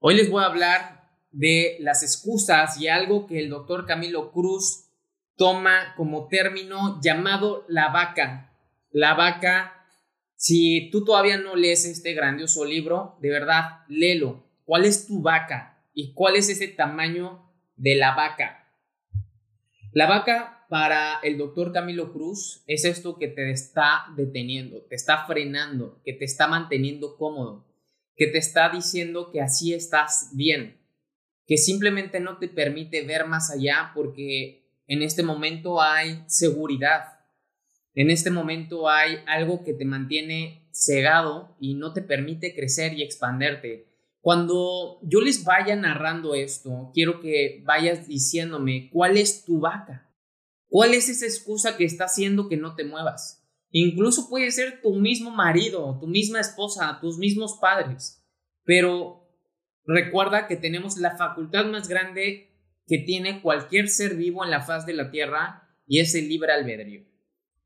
Hoy les voy a hablar de las excusas y algo que el doctor Camilo Cruz toma como término llamado la vaca. La vaca, si tú todavía no lees este grandioso libro, de verdad, léelo. ¿Cuál es tu vaca? ¿Y cuál es ese tamaño de la vaca? La vaca para el doctor Camilo Cruz es esto que te está deteniendo, te está frenando, que te está manteniendo cómodo, que te está diciendo que así estás bien, que simplemente no te permite ver más allá porque en este momento hay seguridad, en este momento hay algo que te mantiene cegado y no te permite crecer y expanderte. Cuando yo les vaya narrando esto, quiero que vayas diciéndome cuál es tu vaca. ¿Cuál es esa excusa que está haciendo que no te muevas? Incluso puede ser tu mismo marido, tu misma esposa, tus mismos padres. Pero recuerda que tenemos la facultad más grande que tiene cualquier ser vivo en la faz de la tierra y es el libre albedrío.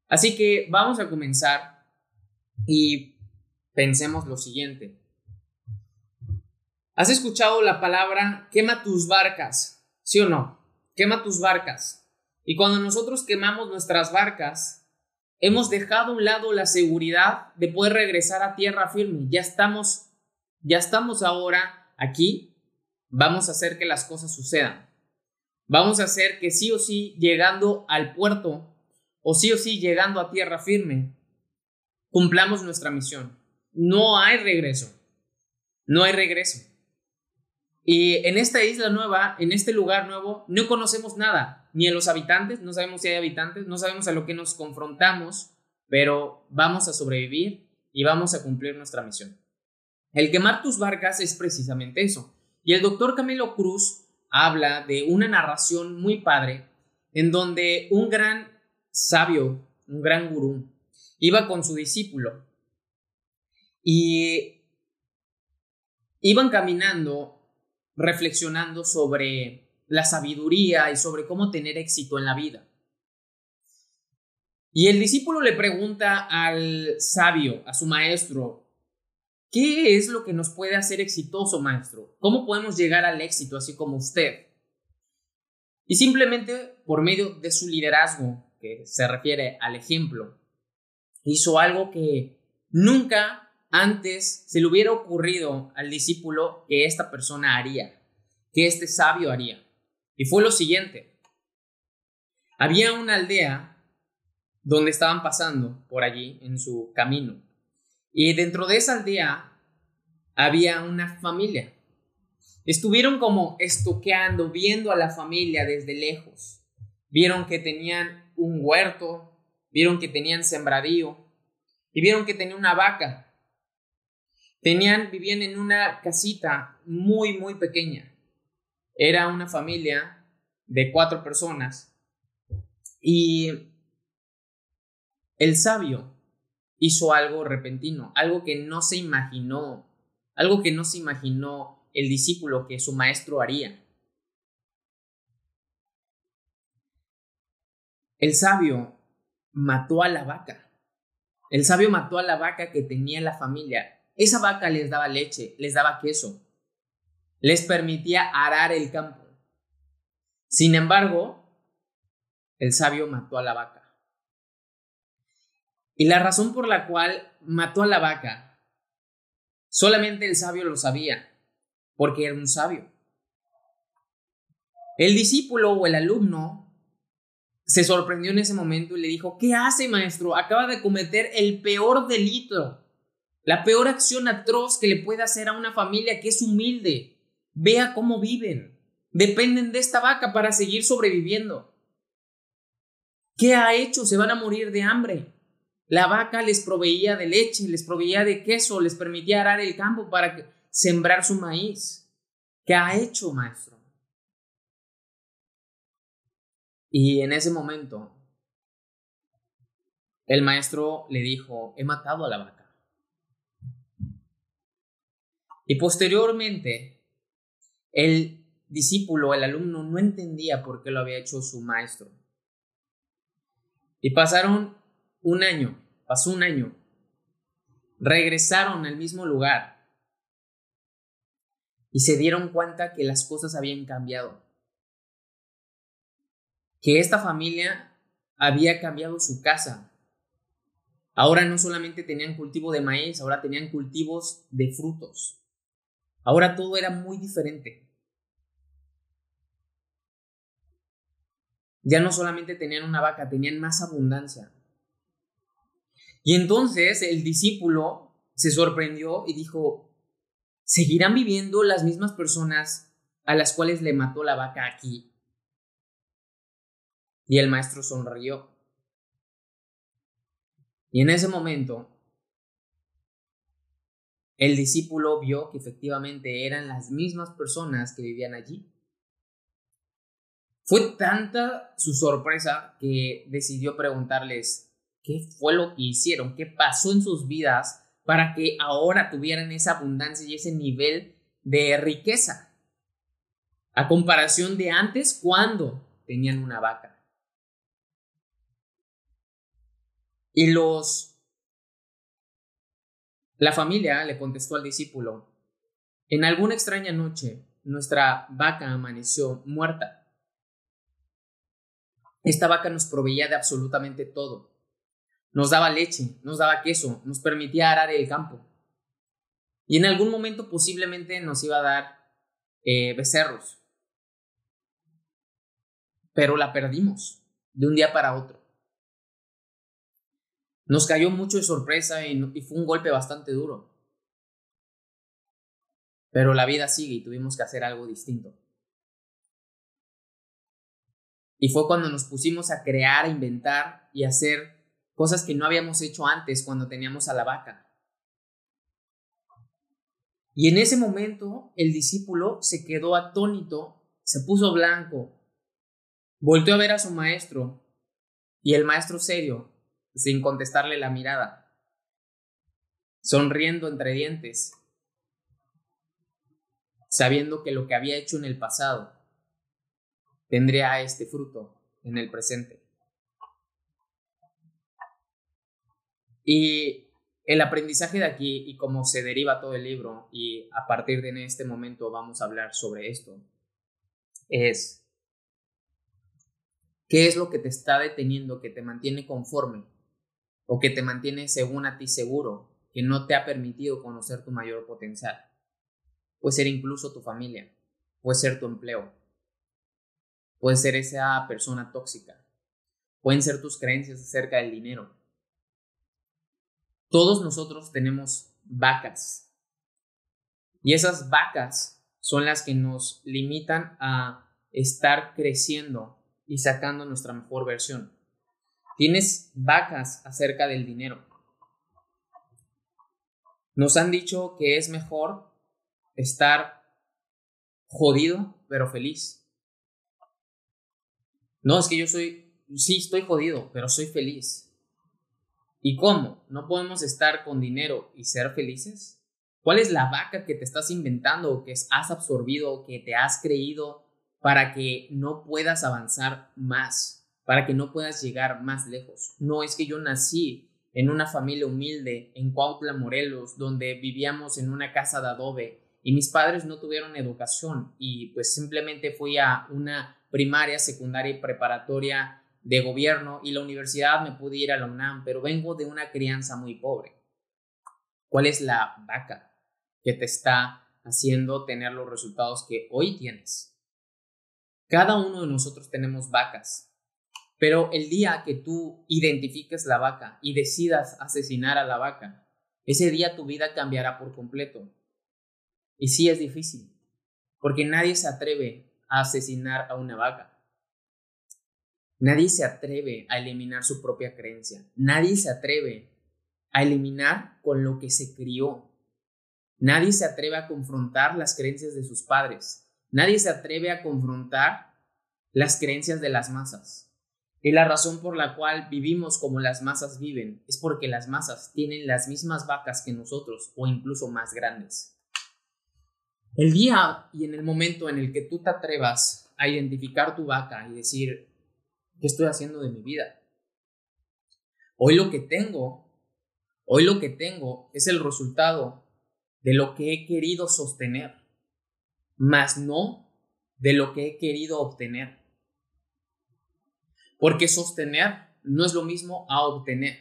Así que vamos a comenzar y pensemos lo siguiente. ¿Has escuchado la palabra quema tus barcas? ¿Sí o no? Quema tus barcas. Y cuando nosotros quemamos nuestras barcas, hemos dejado a un lado la seguridad de poder regresar a tierra firme. Ya estamos, ya estamos ahora aquí. Vamos a hacer que las cosas sucedan. Vamos a hacer que sí o sí, llegando al puerto, o sí o sí, llegando a tierra firme, cumplamos nuestra misión. No hay regreso. No hay regreso. Y en esta isla nueva, en este lugar nuevo, no conocemos nada, ni a los habitantes, no sabemos si hay habitantes, no sabemos a lo que nos confrontamos, pero vamos a sobrevivir y vamos a cumplir nuestra misión. El quemar tus barcas es precisamente eso. Y el doctor Camilo Cruz habla de una narración muy padre en donde un gran sabio, un gran gurú, iba con su discípulo y iban caminando reflexionando sobre la sabiduría y sobre cómo tener éxito en la vida. Y el discípulo le pregunta al sabio, a su maestro, ¿qué es lo que nos puede hacer exitoso, maestro? ¿Cómo podemos llegar al éxito así como usted? Y simplemente por medio de su liderazgo, que se refiere al ejemplo, hizo algo que nunca antes se le hubiera ocurrido al discípulo que esta persona haría, que este sabio haría. Y fue lo siguiente. Había una aldea donde estaban pasando por allí en su camino. Y dentro de esa aldea había una familia. Estuvieron como estoqueando, viendo a la familia desde lejos. Vieron que tenían un huerto, vieron que tenían sembradío y vieron que tenía una vaca Tenían, vivían en una casita muy, muy pequeña. Era una familia de cuatro personas. Y el sabio hizo algo repentino, algo que no se imaginó, algo que no se imaginó el discípulo que su maestro haría. El sabio mató a la vaca. El sabio mató a la vaca que tenía la familia esa vaca les daba leche, les daba queso, les permitía arar el campo. Sin embargo, el sabio mató a la vaca. Y la razón por la cual mató a la vaca, solamente el sabio lo sabía, porque era un sabio. El discípulo o el alumno se sorprendió en ese momento y le dijo, ¿qué hace maestro? Acaba de cometer el peor delito, la peor acción atroz que le puede hacer a una familia que es humilde. Vea cómo viven. Dependen de esta vaca para seguir sobreviviendo. ¿Qué ha hecho? Se van a morir de hambre. La vaca les proveía de leche, les proveía de queso, les permitía arar el campo para sembrar su maíz. ¿Qué ha hecho, maestro? Y en ese momento, el maestro le dijo, he matado a la vaca. Y posteriormente, el discípulo, el alumno, no entendía por qué lo había hecho su maestro. Y pasaron un año, pasó un año, regresaron al mismo lugar y se dieron cuenta que las cosas habían cambiado que esta familia había cambiado su casa. Ahora no solamente tenían cultivo de maíz, ahora tenían cultivos de frutos. Ahora todo era muy diferente. Ya no solamente tenían una vaca, tenían más abundancia. Y entonces el discípulo se sorprendió y dijo, ¿seguirán viviendo las mismas personas a las cuales le mató la vaca aquí y el maestro sonrió. Y en ese momento, el discípulo vio que efectivamente eran las mismas personas que vivían allí. Fue tanta su sorpresa que decidió preguntarles qué fue lo que hicieron, qué pasó en sus vidas para que ahora tuvieran esa abundancia y ese nivel de riqueza. A comparación de antes cuando tenían una vaca. Y los... La familia le contestó al discípulo, en alguna extraña noche nuestra vaca amaneció muerta. Esta vaca nos proveía de absolutamente todo. Nos daba leche, nos daba queso, nos permitía arar el campo. Y en algún momento posiblemente nos iba a dar eh, becerros. Pero la perdimos de un día para otro. Nos cayó mucho de sorpresa y, fue un golpe bastante duro. Pero la vida sigue y tuvimos que hacer algo distinto. Y fue cuando nos pusimos a crear, a inventar y hacer cosas que no habíamos hecho antes cuando teníamos a la vaca. Y en ese momento el discípulo se quedó atónito, se puso blanco, volteó a ver a su maestro y el maestro serio sin contestarle la mirada, sonriendo entre dientes, sabiendo que lo que había hecho en el pasado tendría este fruto en el presente. Y el aprendizaje de aquí y cómo se deriva todo el libro, y a partir de este momento vamos a hablar sobre esto, es qué es lo que te está deteniendo, que te mantiene conforme o que te mantiene según a ti seguro, que no te ha permitido conocer tu mayor potencial. Puede ser incluso tu familia, puede ser tu empleo, puede ser esa persona tóxica, pueden ser tus creencias acerca del dinero. Todos nosotros tenemos vacas y esas vacas son las que nos limitan a estar creciendo y sacando nuestra mejor versión. Tienes vacas acerca del dinero. Nos han dicho que es mejor estar jodido pero feliz. No, es que yo soy, sí, estoy jodido, pero soy feliz. ¿Y cómo? ¿No podemos estar con dinero y ser felices? ¿Cuál es la vaca que te estás inventando o que has absorbido o que te has creído para que no puedas avanzar más? Para que no puedas llegar más lejos. No es que yo nací en una familia humilde en Cuautla, Morelos, donde vivíamos en una casa de adobe y mis padres no tuvieron educación y pues simplemente fui a una primaria, secundaria y preparatoria de gobierno y la universidad me pude ir a la UNAM, pero vengo de una crianza muy pobre. ¿Cuál es la vaca que te está haciendo tener los resultados que hoy tienes? Cada uno de nosotros tenemos vacas, pero el día que tú identifiques la vaca y decidas asesinar a la vaca, ese día tu vida cambiará por completo. Y sí es difícil, porque nadie se atreve a asesinar a una vaca. Nadie se atreve a eliminar su propia creencia. Nadie se atreve a eliminar con lo que se crió. Nadie se atreve a confrontar las creencias de sus padres. Nadie se atreve a confrontar las creencias de las masas. Y la razón por la cual vivimos como las masas viven es porque las masas tienen las mismas vacas que nosotros o incluso más grandes. El día y en el momento en el que tú te atrevas a identificar tu vaca y decir, ¿qué estoy haciendo de mi vida? Hoy lo que tengo, hoy lo que tengo es el resultado de lo que he querido sostener, más no de lo que he querido obtener. Porque sostener no es lo mismo a obtener.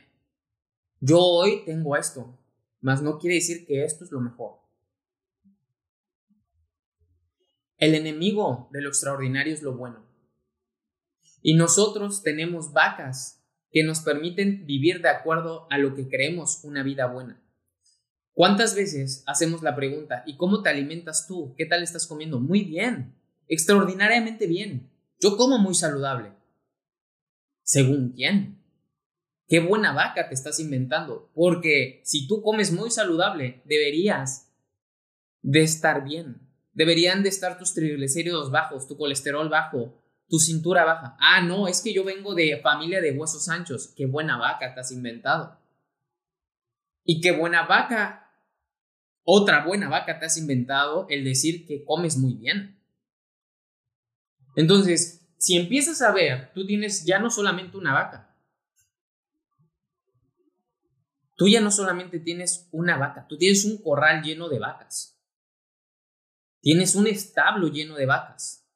Yo hoy tengo esto, mas no quiere decir que esto es lo mejor. El enemigo de lo extraordinario es lo bueno. Y nosotros tenemos vacas que nos permiten vivir de acuerdo a lo que creemos una vida buena. ¿Cuántas veces hacemos la pregunta, ¿y cómo te alimentas tú? ¿Qué tal estás comiendo? Muy bien, extraordinariamente bien. Yo como muy saludable. ¿Según quién? Qué buena vaca te estás inventando, porque si tú comes muy saludable, deberías de estar bien. Deberían de estar tus triglicéridos bajos, tu colesterol bajo, tu cintura baja. Ah, no, es que yo vengo de familia de huesos anchos. Qué buena vaca te has inventado. Y qué buena vaca, otra buena vaca te has inventado el decir que comes muy bien. Entonces, si empiezas a ver, tú tienes ya no solamente una vaca. Tú ya no solamente tienes una vaca, tú tienes un corral lleno de vacas. Tienes un establo lleno de vacas.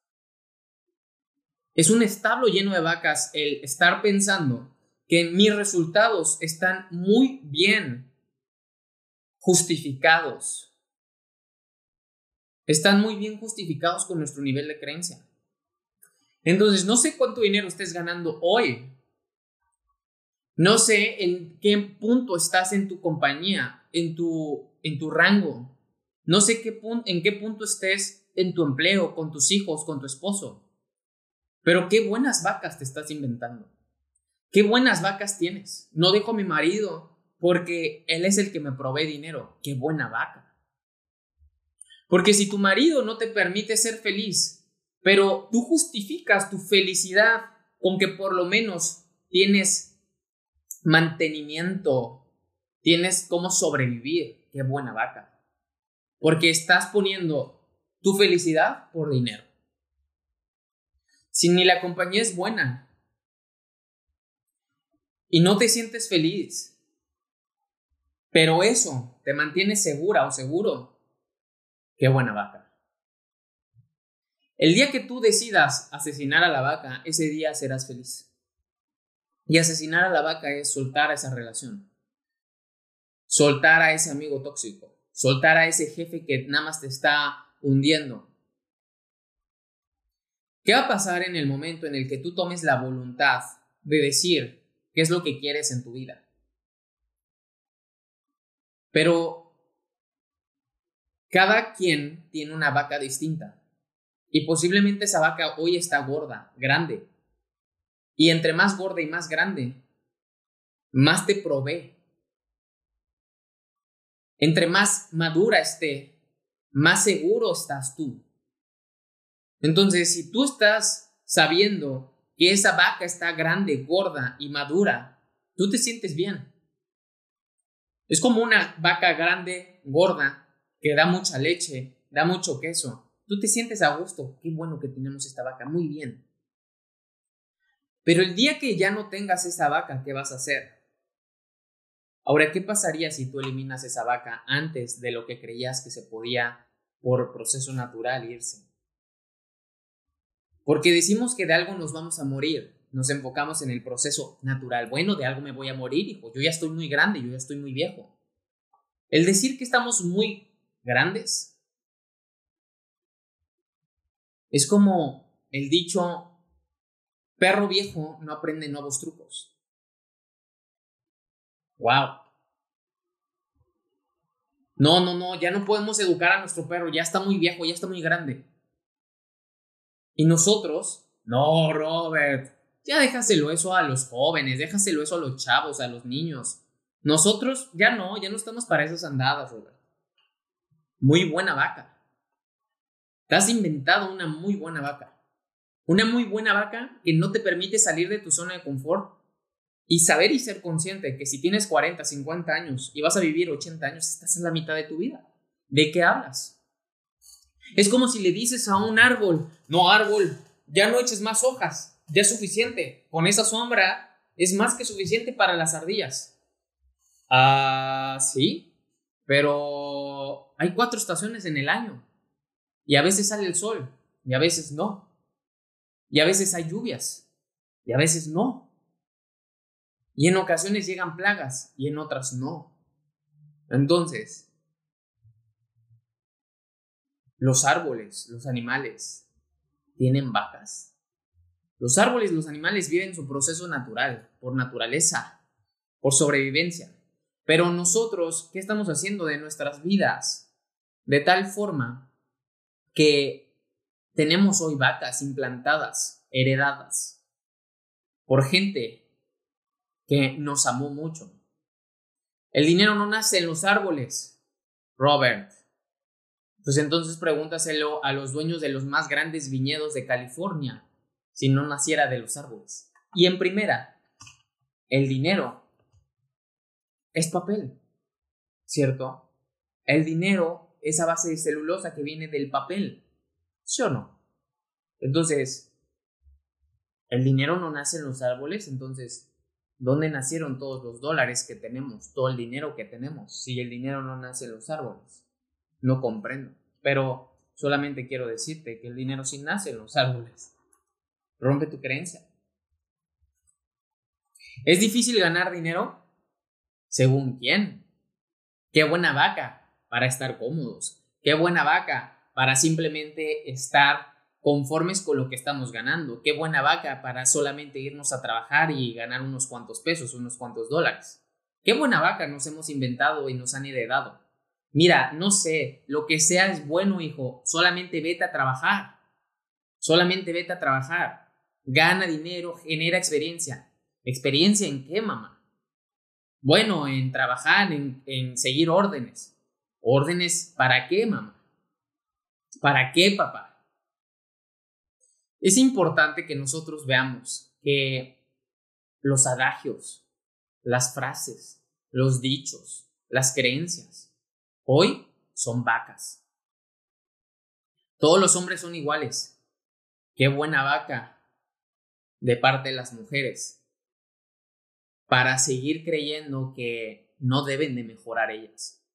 Es un establo lleno de vacas el estar pensando que mis resultados están muy bien justificados. Están muy bien justificados con nuestro nivel de creencia. Entonces, no sé cuánto dinero estés ganando hoy. No sé en qué punto estás en tu compañía, en tu, en tu rango. No sé qué en qué punto estés en tu empleo, con tus hijos, con tu esposo. Pero qué buenas vacas te estás inventando. Qué buenas vacas tienes. No dejo a mi marido porque él es el que me provee dinero. Qué buena vaca. Porque si tu marido no te permite ser feliz, pero tú justificas tu felicidad con que por lo menos tienes mantenimiento, tienes cómo sobrevivir, qué buena vaca. Porque estás poniendo tu felicidad por dinero. Si ni la compañía es buena y no te sientes feliz, pero eso te mantiene segura o seguro, qué buena vaca. El día que tú decidas asesinar a la vaca, ese día serás feliz. Y asesinar a la vaca es soltar a esa relación. Soltar a ese amigo tóxico soltar a ese jefe que nada más te está hundiendo. ¿Qué va a pasar en el momento en el que tú tomes la voluntad de decir qué es lo que quieres en tu vida? Pero cada quien tiene una vaca distinta y posiblemente esa vaca hoy está gorda, grande. Y entre más gorda y más grande, más te provee entre más madura esté, más seguro estás tú. Entonces, si tú estás sabiendo que esa vaca está grande, gorda y madura, tú te sientes bien. Es como una vaca grande, gorda, que da mucha leche, da mucho queso. Tú te sientes a gusto. Qué bueno que tenemos esta vaca, muy bien. Pero el día que ya no tengas esa vaca, ¿qué vas a hacer? Ahora, ¿qué pasaría si tú eliminas esa vaca antes de lo que creías que se podía por proceso natural irse? Porque decimos que de algo nos vamos a morir. nos enfocamos en el proceso natural. Bueno, de algo me voy a morir, hijo. Yo ya estoy muy grande, yo ya estoy muy viejo. El decir que estamos muy grandes es como el dicho, perro viejo no aprende nuevos trucos. ¡Wow! No, no, no, ya no podemos educar a nuestro perro, ya está muy viejo, ya está muy grande. Y nosotros, no, Robert, ya déjaselo eso a los jóvenes, déjaselo eso a los chavos, a los niños. Nosotros ya no, ya no estamos para esas andadas, Robert. Muy buena vaca. Te has inventado una muy buena vaca. Una muy buena vaca que no te permite salir de tu zona de confort y saber y ser consciente que si tienes 40, 50 años y vas a vivir 80 años, estás en la mitad de tu vida. ¿De qué hablas? Es como si le dices a un árbol, no árbol, ya no eches más hojas, ya es suficiente. Con esa sombra es más que suficiente para las ardillas. Ah, sí, pero hay cuatro estaciones en el año. Y a veces sale el sol, y a veces no. Y a veces hay lluvias, y a veces no. Y en ocasiones llegan plagas y en otras no. Entonces, los árboles, los animales, tienen vacas. Los árboles, los animales viven su proceso natural, por naturaleza, por sobrevivencia. Pero nosotros, ¿qué estamos haciendo de nuestras vidas? De tal forma que tenemos hoy vacas implantadas, heredadas, por gente que nos amó mucho. El dinero no nace en los árboles, Robert. Pues entonces pregúntaselo a los dueños de los más grandes viñedos de California, si no naciera de los árboles. Y en primera, el dinero es papel, ¿cierto? El dinero es a base de celulosa que viene del papel, ¿sí o no? Entonces, el dinero no nace en los árboles, entonces ¿Dónde nacieron todos los dólares que tenemos, todo el dinero que tenemos? Si el dinero no nace en los árboles. No comprendo. Pero solamente quiero decirte que el dinero sí nace en los árboles. Rompe tu creencia. ¿Es difícil ganar dinero? ¿Según quién? Qué buena vaca para estar cómodos. Qué buena vaca para simplemente estar conformes con lo que estamos ganando. Qué buena vaca para solamente irnos a trabajar y ganar unos cuantos pesos, unos cuantos dólares. Qué buena vaca nos hemos inventado y nos han heredado. Mira, no sé, lo que sea es bueno, hijo, solamente vete a trabajar. Solamente vete a trabajar. Gana dinero, genera experiencia. ¿Experiencia en qué, mamá? Bueno, en trabajar, en, en seguir órdenes. ¿Órdenes para qué, mamá? ¿Para qué, papá? Es importante que nosotros veamos que los adagios, las frases, los dichos, las creencias, hoy son vacas. Todos los hombres son iguales. Qué buena vaca de parte de las mujeres para seguir creyendo que no deben de mejorar ellas.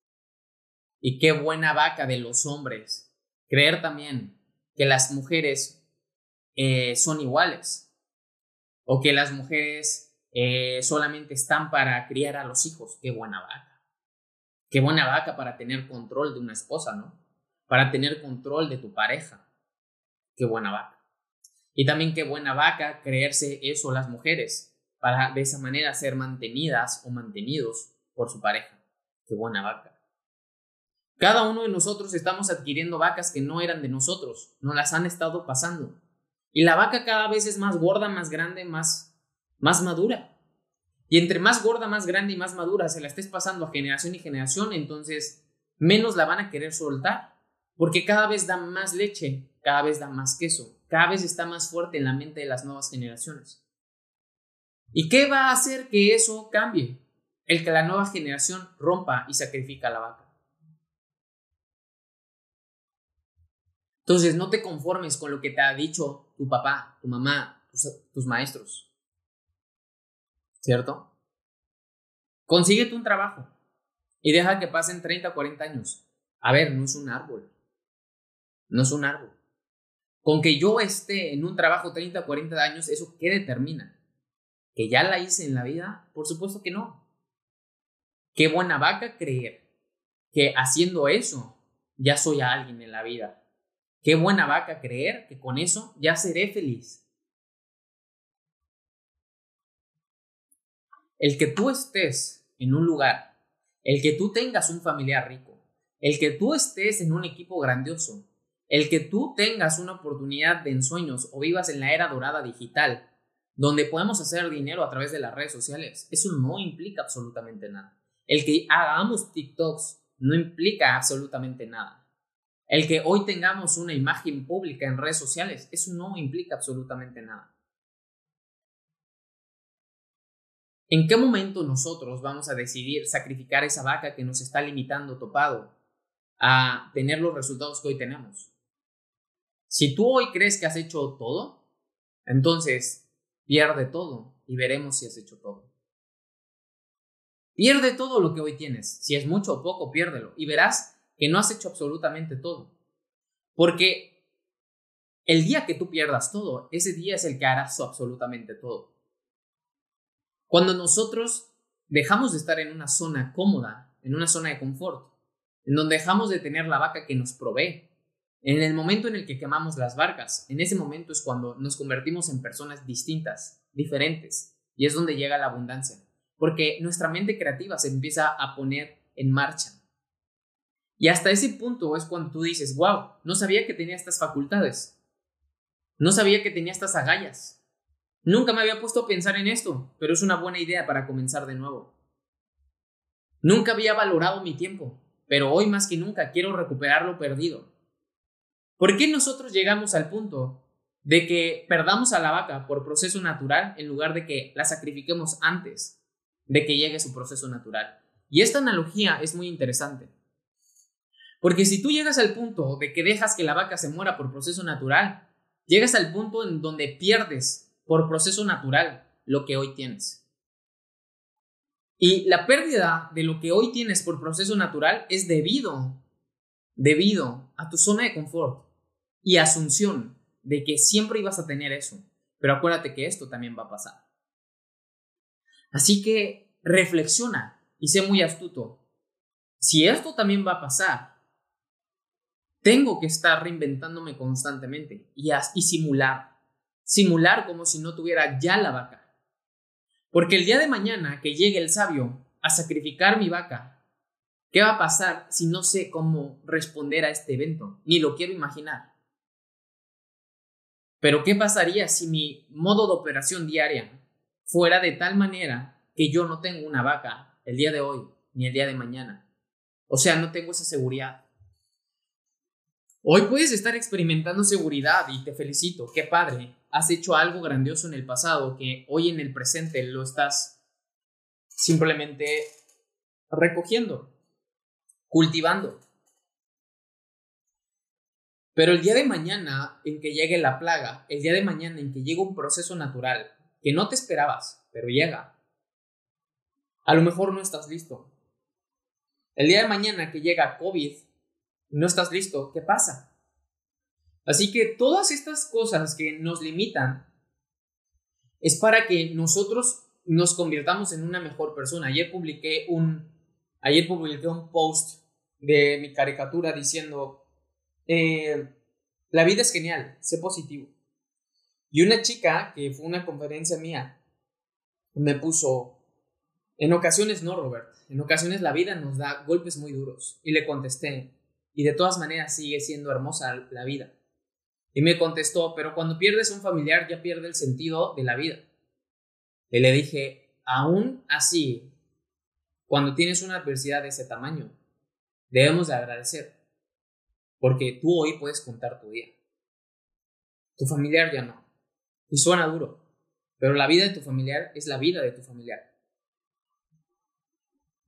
Y qué buena vaca de los hombres creer también que las mujeres eh, son iguales o que las mujeres eh, solamente están para criar a los hijos. Qué buena vaca. Qué buena vaca para tener control de una esposa, ¿no? Para tener control de tu pareja. Qué buena vaca. Y también qué buena vaca creerse eso las mujeres, para de esa manera ser mantenidas o mantenidos por su pareja. Qué buena vaca. Cada uno de nosotros estamos adquiriendo vacas que no eran de nosotros, nos las han estado pasando. Y la vaca cada vez es más gorda, más grande, más, más madura. Y entre más gorda, más grande y más madura se la estés pasando a generación y generación, entonces menos la van a querer soltar. Porque cada vez da más leche, cada vez da más queso, cada vez está más fuerte en la mente de las nuevas generaciones. ¿Y qué va a hacer que eso cambie? El que la nueva generación rompa y sacrifica a la vaca. Entonces, no te conformes con lo que te ha dicho tu papá, tu mamá, tus, maestros. ¿Cierto? Consíguete un trabajo y deja que pasen 30 o 40 años. A ver, no es un árbol. No es un árbol. Con que yo esté en un trabajo 30 o 40 años, ¿eso qué determina? ¿Que ya la hice en la vida? Por supuesto que no. Qué buena vaca creer que haciendo eso ya soy alguien en la vida. Qué buena vaca creer que con eso ya seré feliz. El que tú estés en un lugar, el que tú tengas un familiar rico, el que tú estés en un equipo grandioso, el que tú tengas una oportunidad de ensueños o vivas en la era dorada digital, donde podemos hacer dinero a través de las redes sociales, eso no implica absolutamente nada. El que hagamos TikToks no implica absolutamente nada. El que hoy tengamos una imagen pública en redes sociales, eso no implica absolutamente nada. ¿En qué momento nosotros vamos a decidir sacrificar esa vaca que nos está limitando topado a tener los resultados que hoy tenemos? Si tú hoy crees que has hecho todo, entonces pierde todo y veremos si has hecho todo. Pierde todo lo que hoy tienes. Si es mucho o poco, piérdelo. Y verás que no has hecho absolutamente todo. Porque el día que tú pierdas todo, ese día es el que harás absolutamente todo. Cuando nosotros dejamos de estar en una zona cómoda, en una zona de confort, en donde dejamos de tener la vaca que nos provee, en el momento en el que quemamos las barcas, en ese momento es cuando nos convertimos en personas distintas, diferentes, y es donde llega la abundancia porque nuestra mente creativa se empieza a poner en marcha. Y hasta ese punto es cuando tú dices, wow, no sabía que tenía estas facultades. No sabía que tenía estas agallas. Nunca me había puesto a pensar en esto, pero es una buena idea para comenzar de nuevo. Nunca había valorado mi tiempo, pero hoy más que nunca quiero recuperar lo perdido. ¿Por qué nosotros llegamos al punto de que perdamos a la vaca por proceso natural en lugar de que la sacrifiquemos antes de que llegue su proceso natural. Y esta analogía es muy interesante. Porque si tú llegas al punto de que dejas que la vaca se muera por proceso natural, llegas al punto en donde pierdes por proceso natural lo que hoy tienes. Y la pérdida de lo que hoy tienes por proceso natural es debido, debido a tu zona de confort y asunción de que siempre ibas a tener eso. Pero acuérdate que esto también va a pasar. Así que reflexiona y sé muy astuto. Si esto también va a pasar, tengo que estar reinventándome constantemente y, simular. Simular como si no tuviera ya la vaca. Porque el día de mañana que llegue el sabio a sacrificar mi vaca, ¿qué va a pasar si no sé cómo responder a este evento? Ni lo quiero imaginar. Pero ¿qué pasaría si mi modo de operación diaria fuera de tal manera que yo no tengo una vaca el día de hoy ni el día de mañana. O sea, no tengo esa seguridad. Hoy puedes estar experimentando seguridad y te felicito, qué padre. Has hecho algo grandioso en el pasado que hoy en el presente lo estás simplemente recogiendo, cultivando. Pero el día de mañana en que llegue la plaga, el día de mañana en que llegue un proceso natural, que no te esperabas, pero llega. A lo mejor no estás listo. El día de mañana que llega COVID, no estás listo, ¿qué pasa? Así que todas estas cosas que nos limitan es para que nosotros nos convirtamos en una mejor persona. Ayer publiqué un, ayer publiqué un post de mi caricatura diciendo, eh, la vida es genial, sé positivo. Y una chica, que fue una conferencia mía, me puso, en ocasiones no, Robert, en ocasiones la vida nos da golpes muy duros. Y le contesté, y de todas maneras sigue siendo hermosa la vida. Y me contestó, pero cuando pierdes un familiar ya pierde el sentido de la vida. Y le dije, aún así, cuando tienes una adversidad de ese tamaño, debemos de agradecer, porque tú hoy puedes contar tu día. Tu familiar ya no. Y suena duro, pero la vida de tu familiar es la vida de tu familiar.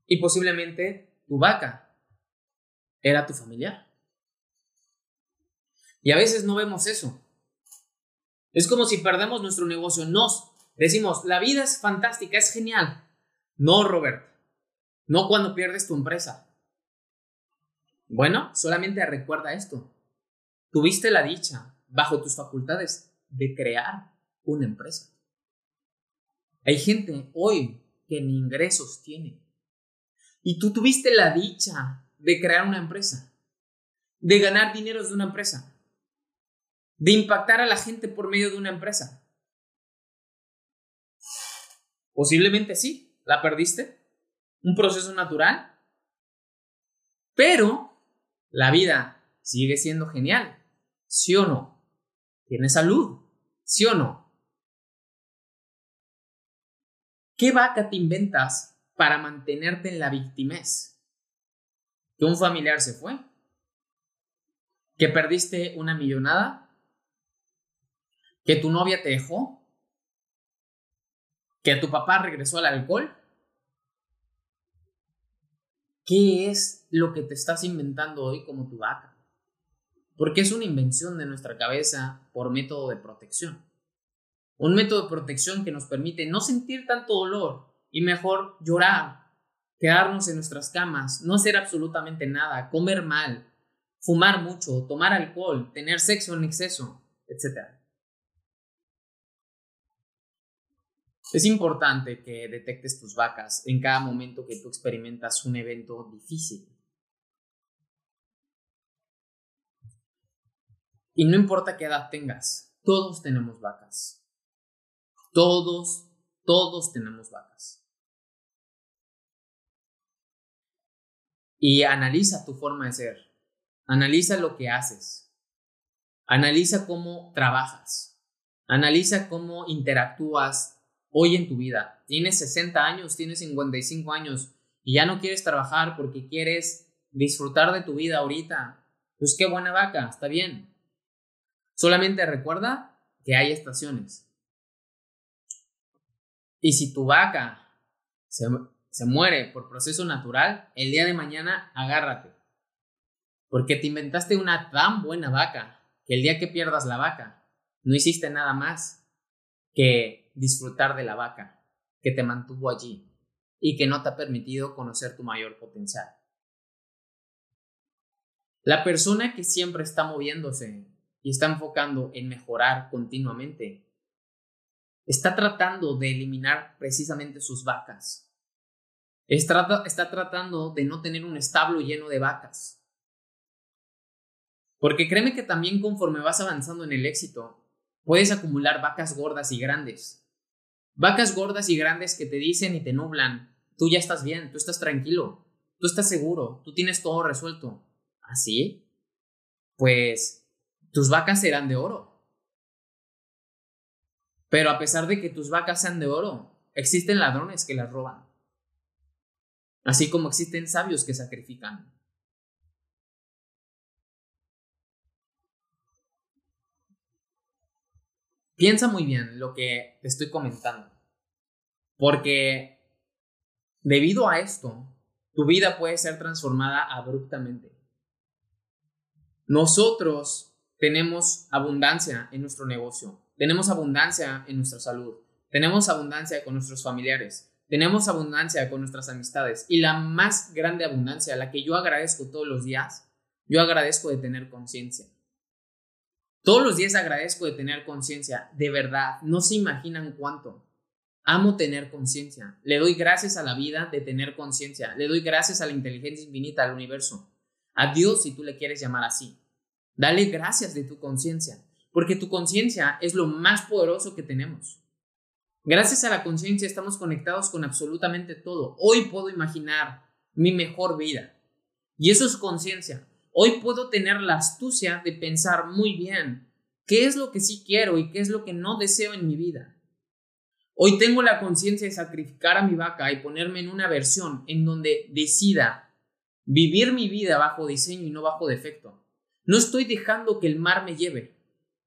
Y posiblemente tu vaca era tu familiar. Y a veces no vemos eso. Es como si perdemos nuestro negocio. Nos decimos, la vida es fantástica, es genial. No, Robert. No cuando pierdes tu empresa. Bueno, solamente recuerda esto. Tuviste la dicha bajo tus facultades de crear una empresa. Hay gente hoy que ni ingresos tiene. Y tú tuviste la dicha de crear una empresa, de ganar dinero de una empresa, de impactar a la gente por medio de una empresa. Posiblemente sí, la perdiste. Un proceso natural. Pero la vida sigue siendo genial. ¿Sí o no? ¿Tienes salud? ¿Sí o no? ¿Qué vaca te inventas para mantenerte en la victimez? ¿Que un familiar se fue? ¿Que perdiste una millonada? ¿Que tu novia te dejó? ¿Que tu papá regresó al alcohol? ¿Qué es lo que te estás inventando hoy como tu vaca? Porque es una invención de nuestra cabeza por método de protección. Un método de protección que nos permite no sentir tanto dolor y mejor llorar, quedarnos en nuestras camas, no hacer absolutamente nada, comer mal, fumar mucho, tomar alcohol, tener sexo en exceso, etc. Es importante que detectes tus vacas en cada momento que tú experimentas un evento difícil. Y no importa qué edad tengas, todos tenemos vacas. Todos, todos tenemos vacas. Y analiza tu forma de ser. Analiza lo que haces. Analiza cómo trabajas. Analiza cómo interactúas hoy en tu vida. Tienes 60 años, tienes 55 años y ya no quieres trabajar porque quieres disfrutar de tu vida ahorita. Pues qué buena vaca, está bien. Solamente recuerda que hay estaciones. Y si tu vaca se, se muere por proceso natural, el día de mañana agárrate. Porque te inventaste una tan buena vaca que el día que pierdas la vaca, no hiciste nada más que disfrutar de la vaca que te mantuvo allí y que no te ha permitido conocer tu mayor potencial. La persona que siempre está moviéndose y está enfocando en mejorar continuamente, está tratando de eliminar precisamente sus vacas. Está, tratando de no tener un establo lleno de vacas. Porque créeme que también conforme vas avanzando en el éxito, puedes acumular vacas gordas y grandes. Vacas gordas y grandes que te dicen y te nublan. Tú ya estás bien, tú estás tranquilo, tú estás seguro, tú tienes todo resuelto. ¿Así? ¿Ah, pues tus vacas serán de oro. Pero a pesar de que tus vacas sean de oro, existen ladrones que las roban. Así como existen sabios que sacrifican. Piensa muy bien lo que te estoy comentando. Porque debido a esto, tu vida puede ser transformada abruptamente. Nosotros tenemos abundancia en nuestro negocio, tenemos abundancia en nuestra salud, tenemos abundancia con nuestros familiares, tenemos abundancia con nuestras amistades y la más grande abundancia, la que yo agradezco todos los días, yo agradezco de tener conciencia. Todos los días agradezco de tener conciencia, de verdad, no se imaginan cuánto. Amo tener conciencia. Le doy gracias a la vida de tener conciencia. Le doy gracias a la inteligencia infinita, al universo. A Dios si tú le quieres llamar así. Dale gracias de tu conciencia, porque tu conciencia es lo más poderoso que tenemos. Gracias a la conciencia estamos conectados con absolutamente todo. Hoy puedo imaginar mi mejor vida. Y eso es conciencia. Hoy puedo tener la astucia de pensar muy bien qué es lo que sí quiero y qué es lo que no deseo en mi vida. Hoy tengo la conciencia de sacrificar a mi vaca y ponerme en una versión en donde decida vivir mi vida bajo diseño y no bajo defecto. No estoy dejando que el mar me lleve.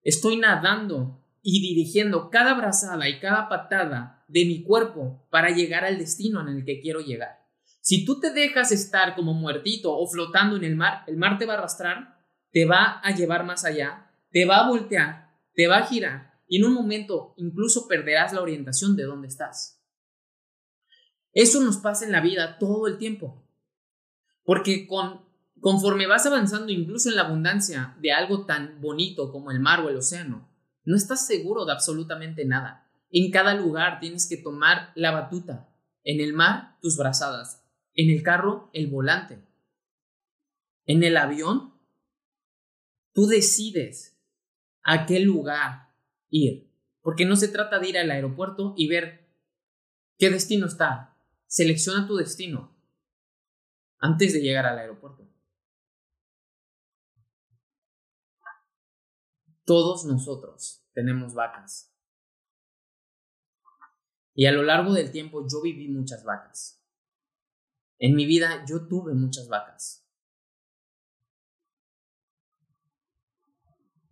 Estoy nadando y dirigiendo cada brazada y cada patada de mi cuerpo para llegar al destino en el que quiero llegar. Si tú te dejas estar como muertito o flotando en el mar, el mar te va a arrastrar, te va a llevar más allá, te va a voltear, te va a girar y en un momento incluso perderás la orientación de dónde estás. Eso nos pasa en la vida todo el tiempo. Porque con conforme vas avanzando incluso en la abundancia de algo tan bonito como el mar o el océano, no estás seguro de absolutamente nada. En cada lugar tienes que tomar la batuta. En el mar, tus brazadas. En el carro, el volante. En el avión, tú decides a qué lugar ir. Porque no se trata de ir al aeropuerto y ver qué destino está. Selecciona tu destino antes de llegar al aeropuerto. Todos nosotros tenemos vacas. Y a lo largo del tiempo yo viví muchas vacas. En mi vida yo tuve muchas vacas.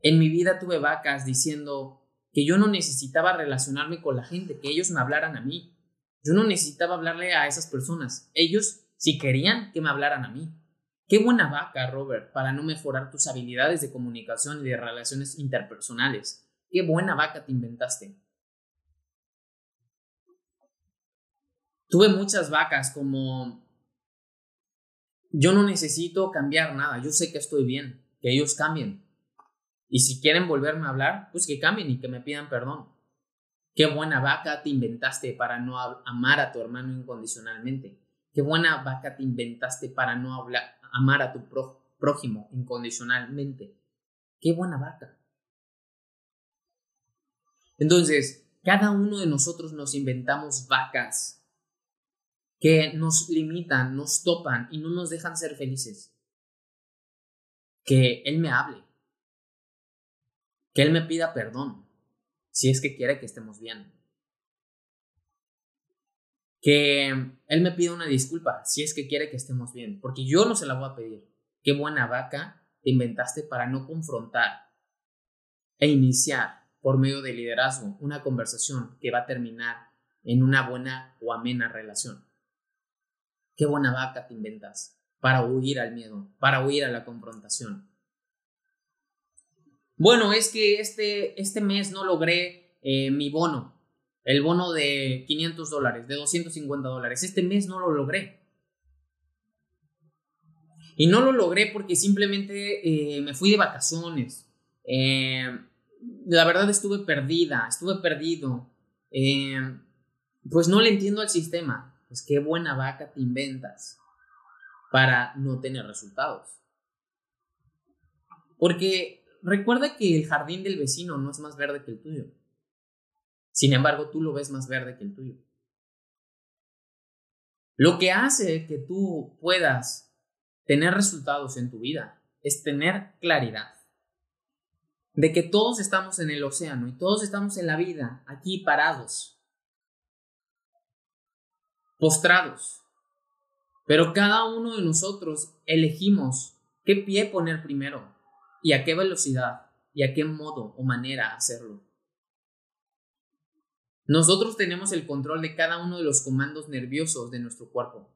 En mi vida tuve vacas diciendo que yo no necesitaba relacionarme con la gente, que ellos me hablaran a mí. Yo no necesitaba hablarle a esas personas. Ellos si querían que me hablaran a mí. Qué buena vaca, Robert, para no mejorar tus habilidades de comunicación y de relaciones interpersonales. Qué buena vaca te inventaste. Tuve muchas vacas como... Yo no necesito cambiar nada, yo sé que estoy bien, que ellos cambien. Y si quieren volverme a hablar, pues que cambien y que me pidan perdón. Qué buena vaca te inventaste para no amar a tu hermano incondicionalmente. Qué buena vaca te inventaste para no hablar, amar a tu prójimo incondicionalmente. Qué buena vaca. Entonces, cada uno de nosotros nos inventamos vacas que nos limitan, nos topan y no nos dejan ser felices. Que Él me hable. Que Él me pida perdón, si es que quiere que estemos bien que él me pida una disculpa si es que quiere que estemos bien, porque yo no se la voy a pedir. Qué buena vaca te inventaste para no confrontar e iniciar por medio de liderazgo una conversación que va a terminar en una buena o amena relación. Qué buena vaca te inventas para huir al miedo, para huir a la confrontación. Bueno, es que este, este mes no logré eh, mi bono el bono de 500 dólares, de 250 dólares. Este mes no lo logré. Y no lo logré porque simplemente eh, me fui de vacaciones. Eh, la verdad estuve perdida, estuve perdido. Eh, pues no le entiendo al sistema. Pues qué buena vaca te inventas para no tener resultados. Porque recuerda que el jardín del vecino no es más verde que el tuyo. Sin embargo, tú lo ves más verde que el tuyo. Lo que hace que tú puedas tener resultados en tu vida es tener claridad de que todos estamos en el océano y todos estamos en la vida aquí parados, postrados, pero cada uno de nosotros elegimos qué pie poner primero y a qué velocidad y a qué modo o manera hacerlo. Nosotros tenemos el control de cada uno de los comandos nerviosos de nuestro cuerpo.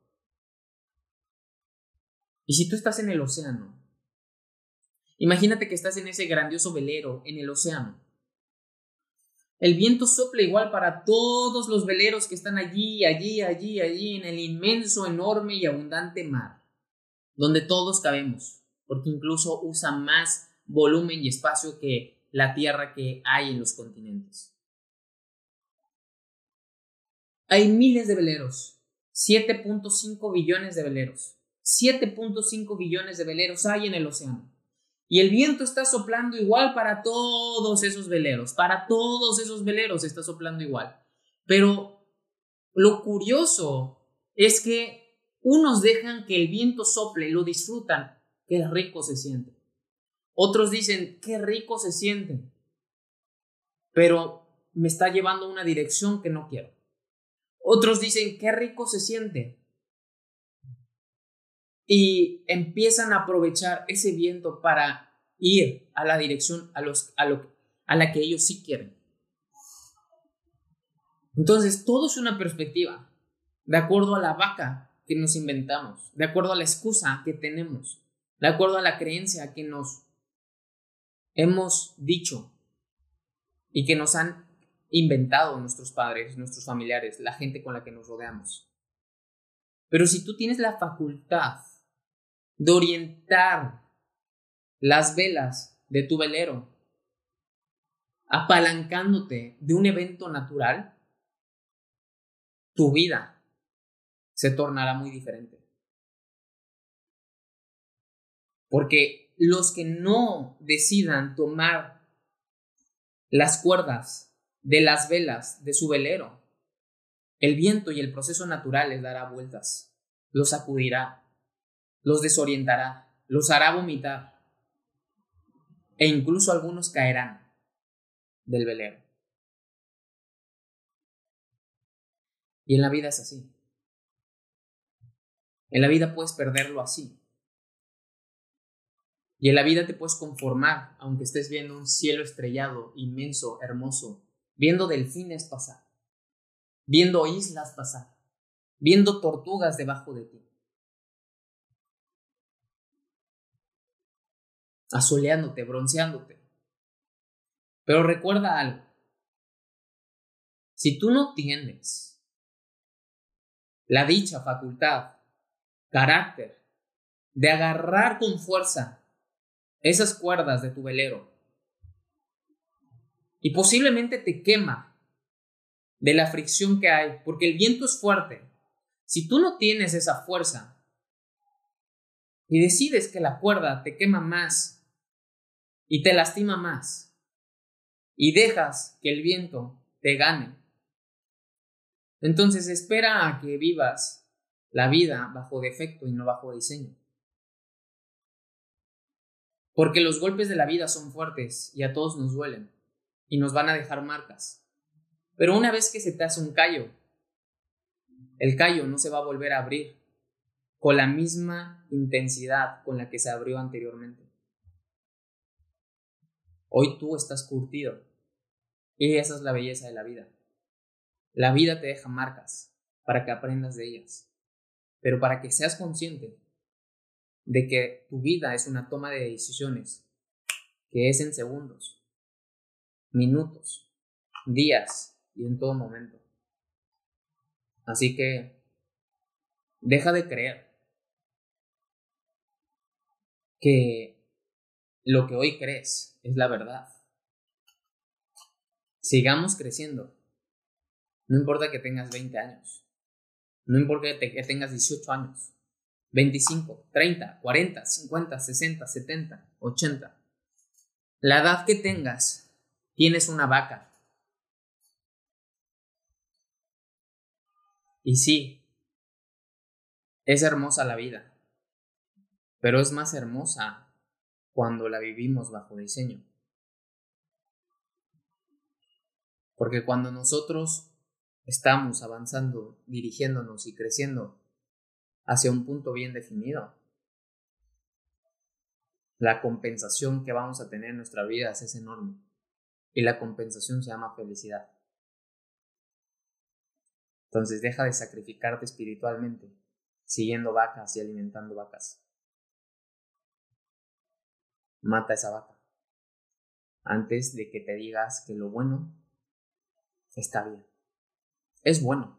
Y si tú estás en el océano, imagínate que estás en ese grandioso velero en el océano. El viento sopla igual para todos los veleros que están allí, allí, allí, allí, en el inmenso, enorme y abundante mar, donde todos cabemos, porque incluso usa más volumen y espacio que la tierra que hay en los continentes. Hay miles de veleros, 7.5 billones de veleros. 7.5 billones de veleros hay en el océano. Y el viento está soplando igual para todos esos veleros, para todos esos veleros está soplando igual. Pero lo curioso es que unos dejan que el viento sople, lo disfrutan, qué rico se siente. Otros dicen, qué rico se siente, pero me está llevando a una dirección que no quiero. Otros dicen, qué rico se siente. Y empiezan a aprovechar ese viento para ir a la dirección a, los, a, lo, a la que ellos sí quieren. Entonces, todo es una perspectiva, de acuerdo a la vaca que nos inventamos, de acuerdo a la excusa que tenemos, de acuerdo a la creencia que nos hemos dicho y que nos han inventado nuestros padres, nuestros familiares, la gente con la que nos rodeamos. Pero si tú tienes la facultad de orientar las velas de tu velero, apalancándote de un evento natural, tu vida se tornará muy diferente. Porque los que no decidan tomar las cuerdas de las velas de su velero, el viento y el proceso natural les dará vueltas, los sacudirá, los desorientará, los hará vomitar e incluso algunos caerán del velero. Y en la vida es así. En la vida puedes perderlo así. Y en la vida te puedes conformar, aunque estés viendo un cielo estrellado, inmenso, hermoso, viendo delfines pasar, viendo islas pasar, viendo tortugas debajo de ti. asoleándote, bronceándote. Pero recuerda algo. Si tú no tienes la dicha facultad, carácter, de agarrar con fuerza esas cuerdas de tu velero, y posiblemente te quema de la fricción que hay, porque el viento es fuerte. Si tú no tienes esa fuerza y decides que la cuerda te quema más y te lastima más y dejas que el viento te gane. Entonces espera a que vivas la vida bajo defecto y no bajo diseño. Porque los golpes de la vida son fuertes y a todos nos duelen y nos van a dejar marcas. Pero una vez que se te hace un callo, el callo no se va a volver a abrir con la misma intensidad con la que se abrió anteriormente. Hoy tú estás curtido. Y esa es la belleza de la vida. La vida te deja marcas para que aprendas de ellas. Pero para que seas consciente de que tu vida es una toma de decisiones que es en segundos, minutos, días y en todo momento. Así que deja de creer que lo que hoy crees es la verdad. Sigamos creciendo. No importa que tengas 20 años. No importa que tengas 18 años. 25, 30, 40, 50, 60, 70, 80. La edad que tengas, tienes una vaca. Y sí, es hermosa la vida, pero es más hermosa cuando la vivimos bajo diseño. Porque cuando nosotros estamos avanzando, dirigiéndonos y creciendo hacia un punto bien definido, la compensación que vamos a tener en nuestra vida es enorme. Y la compensación se llama felicidad. Entonces deja de sacrificarte espiritualmente, siguiendo vacas y alimentando vacas mata esa vaca. Antes de que te digas que lo bueno está bien. Es bueno.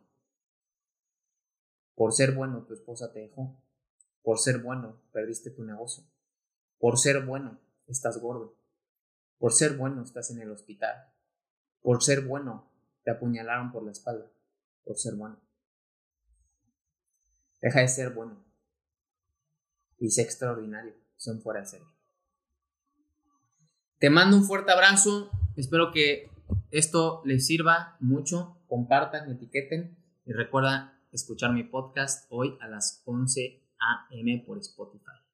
Por ser bueno tu esposa te dejó. Por ser bueno perdiste tu negocio. Por ser bueno estás gordo. Por ser bueno estás en el hospital. Por ser bueno te apuñalaron por la espalda. Por ser bueno. Deja de ser bueno. Y sé extraordinario. Son fuera de serie. Te mando un fuerte abrazo. Espero que esto les sirva mucho. Compartan, etiqueten y recuerda escuchar mi podcast hoy a las 11 a.m. por Spotify.